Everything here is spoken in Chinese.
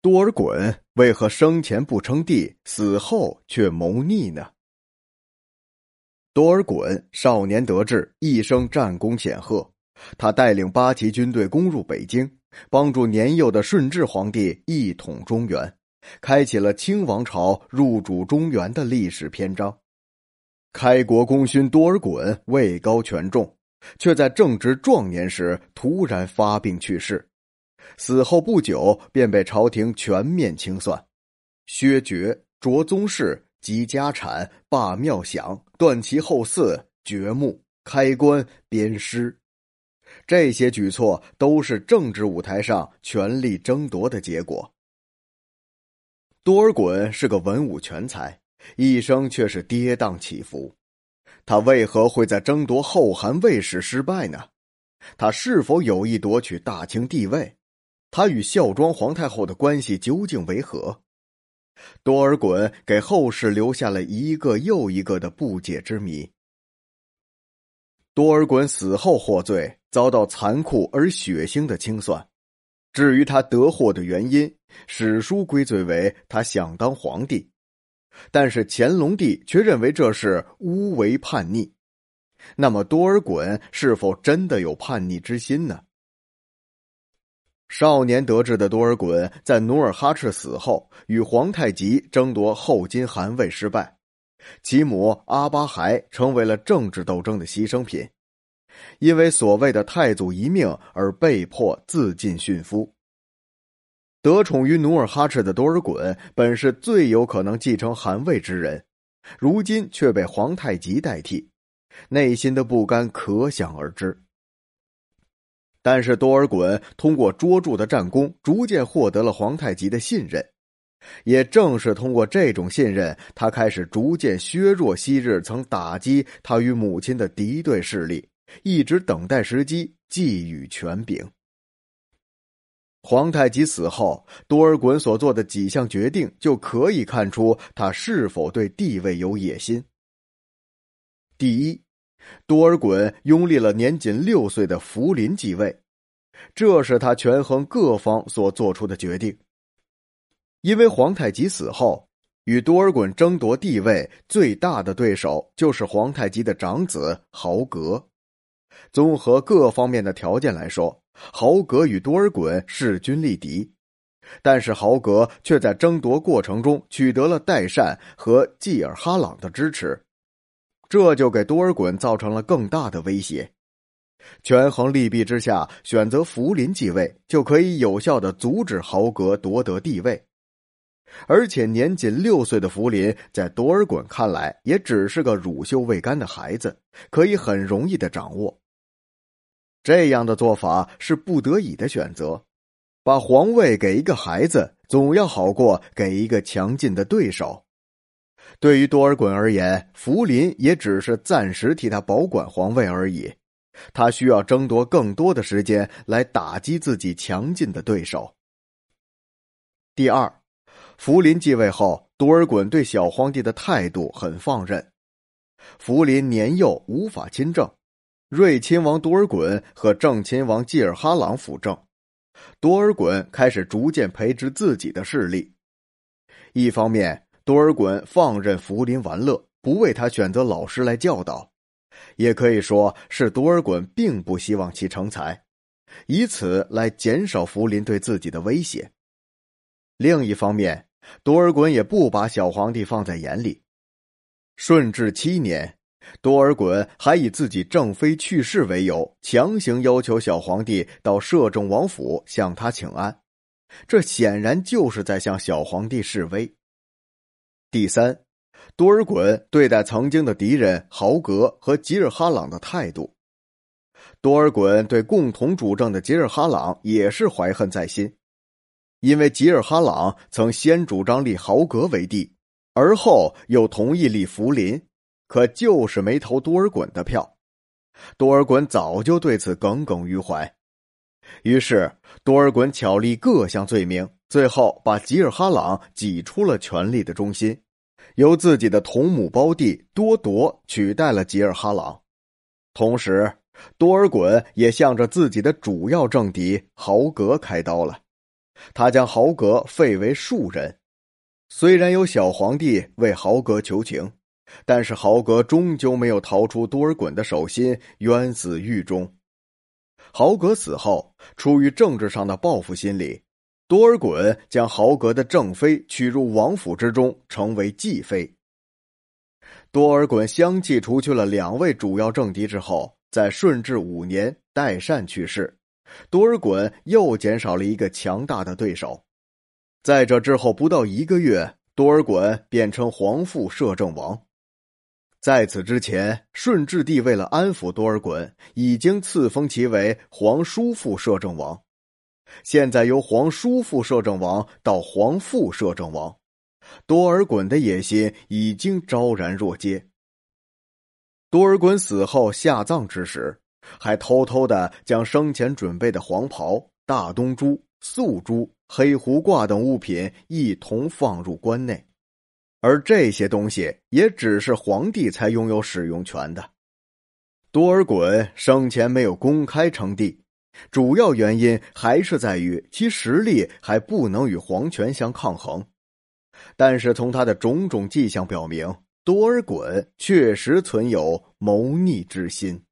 多尔衮为何生前不称帝，死后却谋逆呢？多尔衮少年得志，一生战功显赫。他带领八旗军队攻入北京，帮助年幼的顺治皇帝一统中原，开启了清王朝入主中原的历史篇章。开国功勋多尔衮位高权重，却在正值壮年时突然发病去世。死后不久，便被朝廷全面清算，削爵、着宗室、及家产、罢庙享、断其后嗣、掘墓、开棺、鞭尸，这些举措都是政治舞台上权力争夺的结果。多尔衮是个文武全才，一生却是跌宕起伏。他为何会在争夺后汗位时失败呢？他是否有意夺取大清帝位？他与孝庄皇太后的关系究竟为何？多尔衮给后世留下了一个又一个的不解之谜。多尔衮死后获罪，遭到残酷而血腥的清算。至于他得祸的原因，史书归罪为他想当皇帝，但是乾隆帝却认为这是诬为叛逆。那么多尔衮是否真的有叛逆之心呢？少年得志的多尔衮在努尔哈赤死后，与皇太极争夺后金汗位失败，其母阿巴亥成为了政治斗争的牺牲品，因为所谓的太祖遗命而被迫自尽殉夫。得宠于努尔哈赤的多尔衮本是最有可能继承汗位之人，如今却被皇太极代替，内心的不甘可想而知。但是多尔衮通过卓著的战功，逐渐获得了皇太极的信任。也正是通过这种信任，他开始逐渐削弱昔日曾打击他与母亲的敌对势力，一直等待时机，寄予权柄。皇太极死后，多尔衮所做的几项决定，就可以看出他是否对地位有野心。第一。多尔衮拥立了年仅六岁的福临继位，这是他权衡各方所做出的决定。因为皇太极死后，与多尔衮争夺地位最大的对手就是皇太极的长子豪格。综合各方面的条件来说，豪格与多尔衮势均力敌，但是豪格却在争夺过程中取得了代善和济尔哈朗的支持。这就给多尔衮造成了更大的威胁。权衡利弊之下，选择福临继位，就可以有效的阻止豪格夺得帝位。而且年仅六岁的福临，在多尔衮看来，也只是个乳臭未干的孩子，可以很容易的掌握。这样的做法是不得已的选择，把皇位给一个孩子，总要好过给一个强劲的对手。对于多尔衮而言，福临也只是暂时替他保管皇位而已。他需要争夺更多的时间来打击自己强劲的对手。第二，福临继位后，多尔衮对小皇帝的态度很放任。福临年幼，无法亲政，睿亲王多尔衮和正亲王济尔哈朗辅政，多尔衮开始逐渐培植自己的势力。一方面，多尔衮放任福临玩乐，不为他选择老师来教导，也可以说是多尔衮并不希望其成才，以此来减少福临对自己的威胁。另一方面，多尔衮也不把小皇帝放在眼里。顺治七年，多尔衮还以自己正妃去世为由，强行要求小皇帝到摄政王府向他请安，这显然就是在向小皇帝示威。第三，多尔衮对待曾经的敌人豪格和吉尔哈朗的态度，多尔衮对共同主政的吉尔哈朗也是怀恨在心，因为吉尔哈朗曾先主张立豪格为帝，而后又同意立福临，可就是没投多尔衮的票，多尔衮早就对此耿耿于怀，于是多尔衮巧立各项罪名。最后，把吉尔哈朗挤出了权力的中心，由自己的同母胞弟多铎取代了吉尔哈朗。同时，多尔衮也向着自己的主要政敌豪格开刀了，他将豪格废为庶人。虽然有小皇帝为豪格求情，但是豪格终究没有逃出多尔衮的手心，冤死狱中。豪格死后，出于政治上的报复心理，多尔衮将豪格的正妃娶入王府之中，成为继妃。多尔衮相继除去了两位主要政敌之后，在顺治五年，代善去世，多尔衮又减少了一个强大的对手。在这之后不到一个月，多尔衮变成皇父摄政王。在此之前，顺治帝为了安抚多尔衮，已经赐封其为皇叔父摄政王。现在由皇叔父摄政王到皇父摄政王，多尔衮的野心已经昭然若揭。多尔衮死后下葬之时，还偷偷的将生前准备的黄袍、大东珠、素珠、黑狐褂等物品一同放入棺内。而这些东西也只是皇帝才拥有使用权的。多尔衮生前没有公开称帝，主要原因还是在于其实力还不能与皇权相抗衡。但是从他的种种迹象表明，多尔衮确实存有谋逆之心。